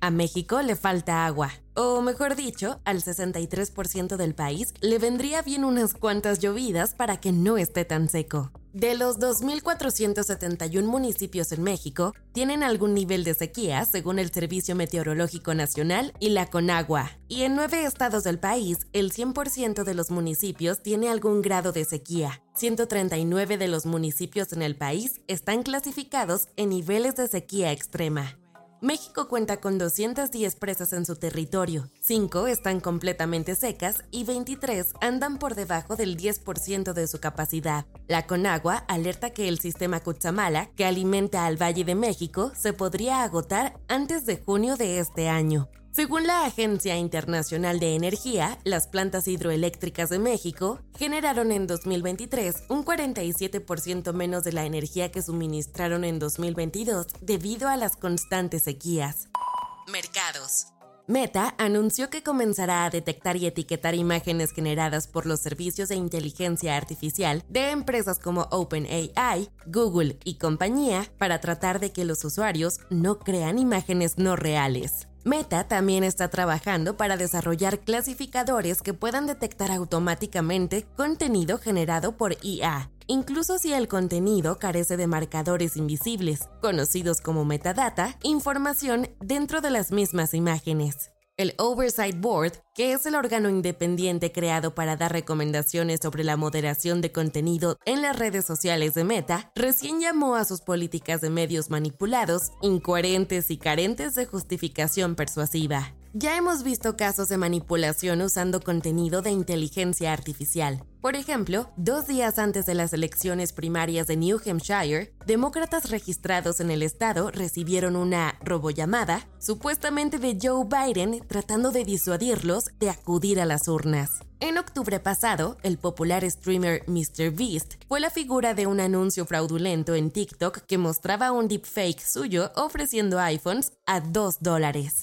A México le falta agua, o mejor dicho, al 63% del país le vendría bien unas cuantas llovidas para que no esté tan seco. De los 2.471 municipios en México, tienen algún nivel de sequía según el Servicio Meteorológico Nacional y la Conagua. Y en nueve estados del país, el 100% de los municipios tiene algún grado de sequía. 139 de los municipios en el país están clasificados en niveles de sequía extrema. México cuenta con 210 presas en su territorio, 5 están completamente secas y 23 andan por debajo del 10% de su capacidad. La Conagua alerta que el sistema Cutzamala, que alimenta al Valle de México, se podría agotar antes de junio de este año. Según la Agencia Internacional de Energía, las plantas hidroeléctricas de México generaron en 2023 un 47% menos de la energía que suministraron en 2022 debido a las constantes sequías. Mercados. Meta anunció que comenzará a detectar y etiquetar imágenes generadas por los servicios de inteligencia artificial de empresas como OpenAI, Google y compañía para tratar de que los usuarios no crean imágenes no reales. Meta también está trabajando para desarrollar clasificadores que puedan detectar automáticamente contenido generado por IA, incluso si el contenido carece de marcadores invisibles, conocidos como metadata, información dentro de las mismas imágenes. El Oversight Board, que es el órgano independiente creado para dar recomendaciones sobre la moderación de contenido en las redes sociales de Meta, recién llamó a sus políticas de medios manipulados, incoherentes y carentes de justificación persuasiva. Ya hemos visto casos de manipulación usando contenido de inteligencia artificial. Por ejemplo, dos días antes de las elecciones primarias de New Hampshire, demócratas registrados en el estado recibieron una robollamada, supuestamente de Joe Biden, tratando de disuadirlos de acudir a las urnas. En octubre pasado, el popular streamer MrBeast fue la figura de un anuncio fraudulento en TikTok que mostraba un deepfake suyo ofreciendo iPhones a 2 dólares.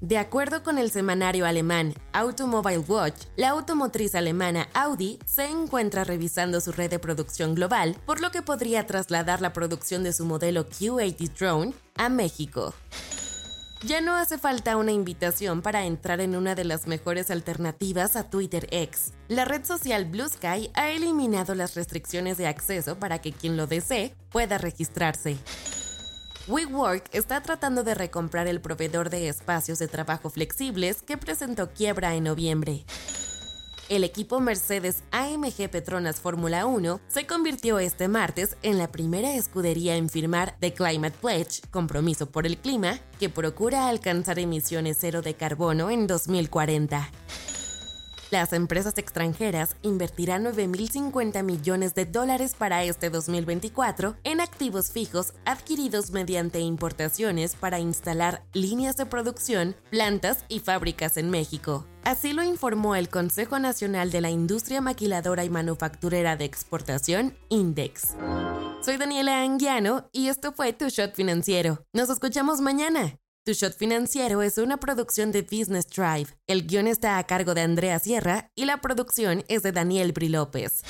De acuerdo con el semanario alemán Automobile Watch, la automotriz alemana Audi se encuentra revisando su red de producción global, por lo que podría trasladar la producción de su modelo Q80 Drone a México. Ya no hace falta una invitación para entrar en una de las mejores alternativas a Twitter X. La red social Blue Sky ha eliminado las restricciones de acceso para que quien lo desee pueda registrarse. WeWork está tratando de recomprar el proveedor de espacios de trabajo flexibles que presentó quiebra en noviembre. El equipo Mercedes AMG Petronas Fórmula 1 se convirtió este martes en la primera escudería en firmar The Climate Pledge, compromiso por el clima, que procura alcanzar emisiones cero de carbono en 2040. Las empresas extranjeras invertirán 9.050 millones de dólares para este 2024 en activos fijos adquiridos mediante importaciones para instalar líneas de producción, plantas y fábricas en México. Así lo informó el Consejo Nacional de la Industria Maquiladora y Manufacturera de Exportación, INDEX. Soy Daniela Anguiano y esto fue Tu Shot Financiero. Nos escuchamos mañana. Tu Shot Financiero es una producción de Business Drive. El guion está a cargo de Andrea Sierra y la producción es de Daniel Bri López.